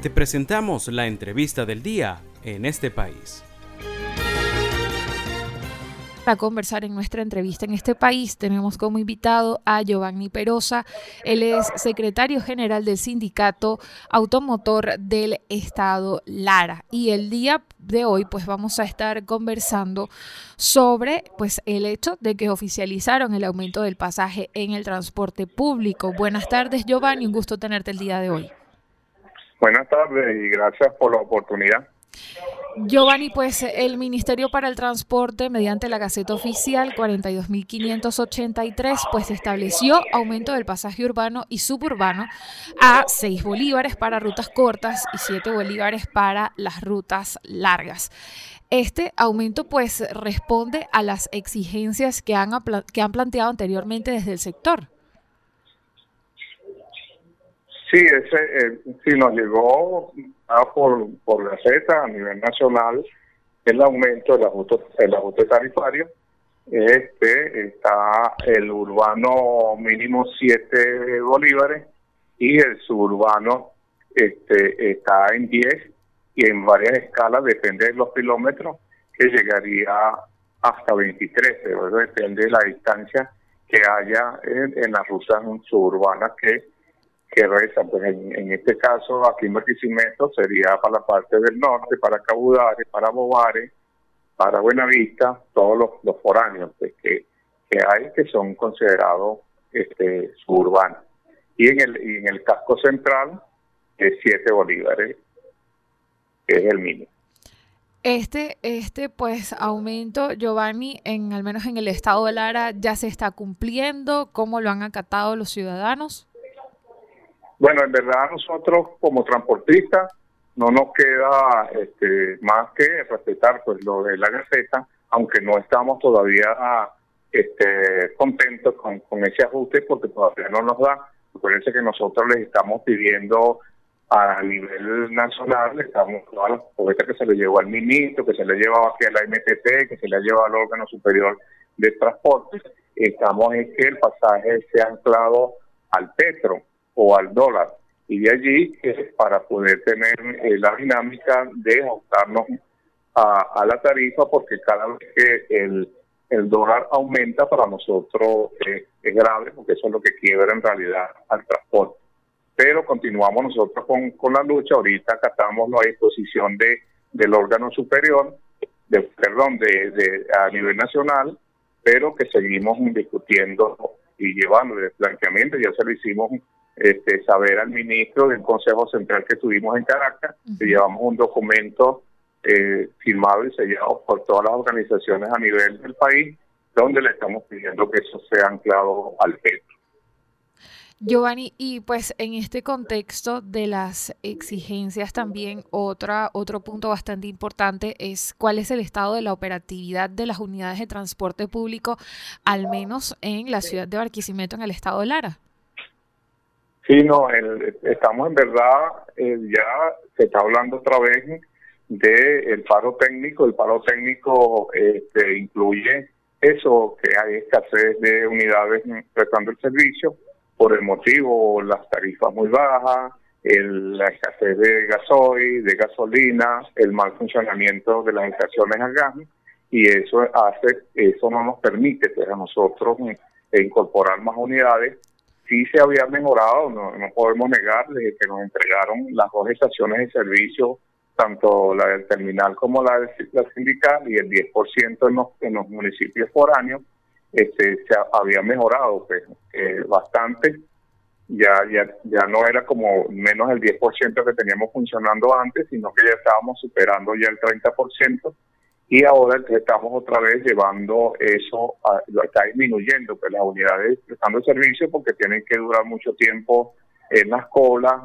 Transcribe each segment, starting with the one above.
Te presentamos la entrevista del día en este país para conversar en nuestra entrevista en este país tenemos como invitado a Giovanni Perosa. Él es secretario general del sindicato automotor del estado Lara. Y el día de hoy pues vamos a estar conversando sobre pues el hecho de que oficializaron el aumento del pasaje en el transporte público. Buenas tardes Giovanni, un gusto tenerte el día de hoy. Buenas tardes y gracias por la oportunidad. Giovanni, pues el Ministerio para el Transporte, mediante la Gaceta Oficial 42.583, pues estableció aumento del pasaje urbano y suburbano a 6 bolívares para rutas cortas y 7 bolívares para las rutas largas. Este aumento pues responde a las exigencias que han, que han planteado anteriormente desde el sector. Sí, ese, eh, sí nos llegó por, por Gaceta a nivel nacional el aumento del ajuste, el ajuste tarifario. Este está el urbano mínimo 7 bolívares y el suburbano este, está en 10 y en varias escalas, depende de los kilómetros, que llegaría hasta 23, pero depende de la distancia que haya en, en las rutas suburbanas que que reza, pues en, este caso aquí en Barquisimeto sería para la parte del norte, para Cabudare, para Bobare, para Buenavista, todos los, los foráneos pues, que, que hay que son considerados este, suburbanos. Y en el, en el casco central es 7 bolívares, que es el mínimo. Este, este pues aumento, Giovanni, en al menos en el estado de Lara, ya se está cumpliendo. ¿Cómo lo han acatado los ciudadanos? Bueno, en verdad nosotros como transportistas no nos queda este, más que respetar pues lo de la Gaceta, aunque no estamos todavía este, contentos con, ese ajuste porque todavía no nos da. Parece que nosotros les estamos pidiendo a nivel nacional, le estamos todas las propuestas que se le llevó al ministro, que se le llevado aquí a la MTT, que se le ha llevado al órgano superior de transporte, estamos en que el pasaje sea anclado al petro o al dólar. Y de allí para poder tener eh, la dinámica de ajustarnos a, la tarifa, porque cada vez que el, el dólar aumenta para nosotros es grave, porque eso es lo que quiebra en realidad al transporte. Pero continuamos nosotros con, con la lucha, ahorita acatamos la disposición de, del órgano superior, perdón, de, de, a nivel nacional, pero que seguimos discutiendo y llevando el planteamiento, ya se lo hicimos este, saber al ministro del Consejo Central que tuvimos en Caracas, que llevamos un documento eh, firmado y sellado por todas las organizaciones a nivel del país, donde le estamos pidiendo que eso sea anclado al petro. Giovanni, y pues en este contexto de las exigencias también otra, otro punto bastante importante es cuál es el estado de la operatividad de las unidades de transporte público, al menos en la ciudad de Barquisimeto, en el estado de Lara. Sí, no, estamos en verdad, eh, ya se está hablando otra vez de el paro técnico. El paro técnico este, incluye eso, que hay escasez de unidades prestando el servicio por el motivo, las tarifas muy bajas, el, la escasez de gasoil, de gasolina, el mal funcionamiento de las estaciones a gas, y eso hace, eso no nos permite pues, a nosotros eh, incorporar más unidades sí se había mejorado, no, podemos negar, desde que nos entregaron las dos estaciones de servicio, tanto la del terminal como la, del, la sindical, y el 10% en los, en los municipios foráneos, este, se había mejorado pues, eh, bastante. Ya, ya, ya no era como menos el 10% que teníamos funcionando antes, sino que ya estábamos superando ya el 30% y ahora estamos otra vez llevando eso, lo está disminuyendo, pues las unidades prestando servicio porque tienen que durar mucho tiempo en las colas,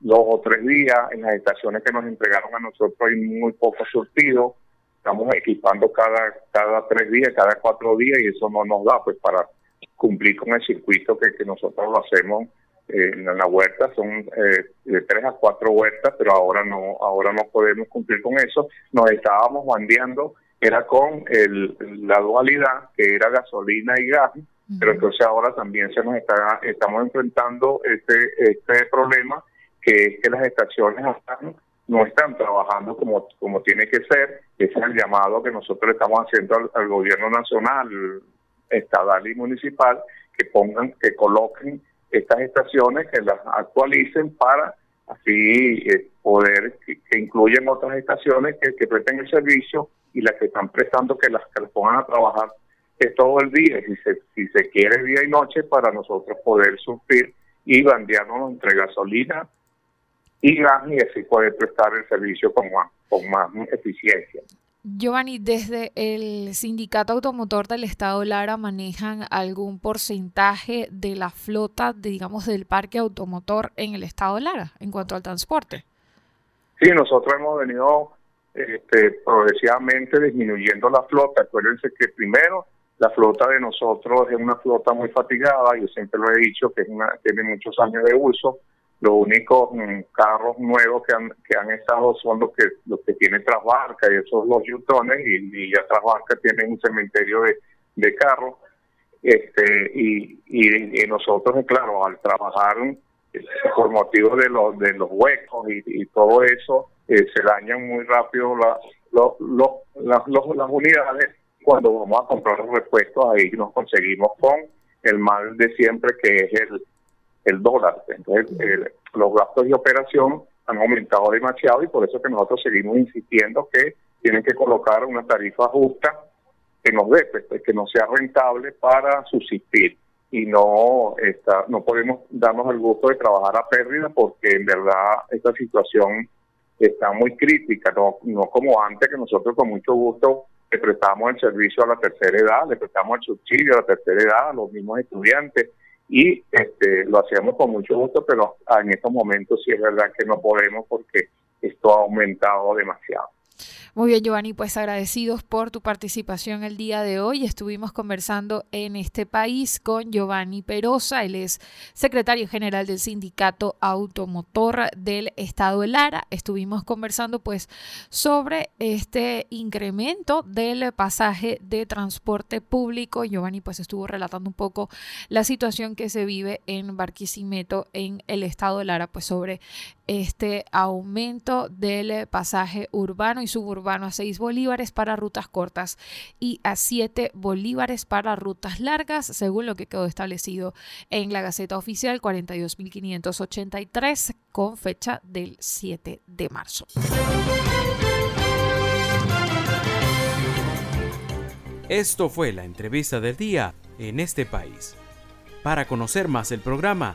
dos o tres días, en las estaciones que nos entregaron a nosotros hay muy poco surtido, estamos equipando cada, cada tres días, cada cuatro días y eso no nos da pues para cumplir con el circuito que, que nosotros lo hacemos en la huerta son eh, de tres a cuatro huertas, pero ahora no, ahora no podemos cumplir con eso. Nos estábamos bandeando, era con el, la dualidad, que era gasolina y gas, pero entonces ahora también se nos está, estamos enfrentando este, este problema que es que las estaciones no están trabajando como, como tiene que ser. Ese es el llamado que nosotros estamos haciendo al, gobierno nacional, estatal y municipal, que pongan, que coloquen estas estaciones, que las actualicen para así eh, poder que, incluyen otras estaciones que, que, presten el servicio y las que están prestando que las, que las pongan a trabajar todo el día, si se, si se quiere día y noche, para nosotros poder sufrir y bandearnos entre gasolina y gas y así poder prestar el servicio con más, con más eficiencia. Giovanni, desde el Sindicato Automotor del Estado Lara manejan algún porcentaje de la flota, digamos, del parque automotor en el Estado Lara en cuanto al transporte. Sí, nosotros hemos venido este, progresivamente disminuyendo la flota. Acuérdense que primero la flota de nosotros es una flota muy fatigada, yo siempre lo he dicho, que es una, tiene muchos años de uso los únicos mm, carros nuevos que han, que han estado son los que los que tienen Trasbarca y esos los Yutones y, ya Trasbarca tiene un cementerio de, carros. Este y, nosotros claro al trabajar eh, por motivo de los de los huecos y, todo eso eh, se dañan muy rápido la, las, las unidades. Cuando vamos a comprar los repuestos ahí nos conseguimos con el mal de siempre que es el el dólar. Entonces, los gastos de operación han aumentado demasiado y por eso que nosotros seguimos insistiendo que tienen que colocar una tarifa justa que nos dé, pues, que no sea rentable para subsistir. Y no está, no podemos darnos el gusto de trabajar a pérdida porque en verdad esta situación está muy crítica, no, no como antes que nosotros con mucho gusto le prestamos el servicio a la tercera edad, le prestamos el subsidio a la tercera edad, a los mismos estudiantes, y este, lo hacemos con mucho gusto, pero en estos momentos sí es verdad que no podemos porque esto ha aumentado demasiado. Muy bien, Giovanni, pues agradecidos por tu participación el día de hoy. Estuvimos conversando en este país con Giovanni Perosa, él es secretario general del Sindicato Automotor del Estado de Lara. Estuvimos conversando pues sobre este incremento del pasaje de transporte público. Giovanni pues estuvo relatando un poco la situación que se vive en Barquisimeto en el Estado de Lara, pues sobre este aumento del pasaje urbano y suburbano a 6 bolívares para rutas cortas y a 7 bolívares para rutas largas, según lo que quedó establecido en la Gaceta Oficial 42.583 con fecha del 7 de marzo. Esto fue la entrevista del día en este país. Para conocer más el programa,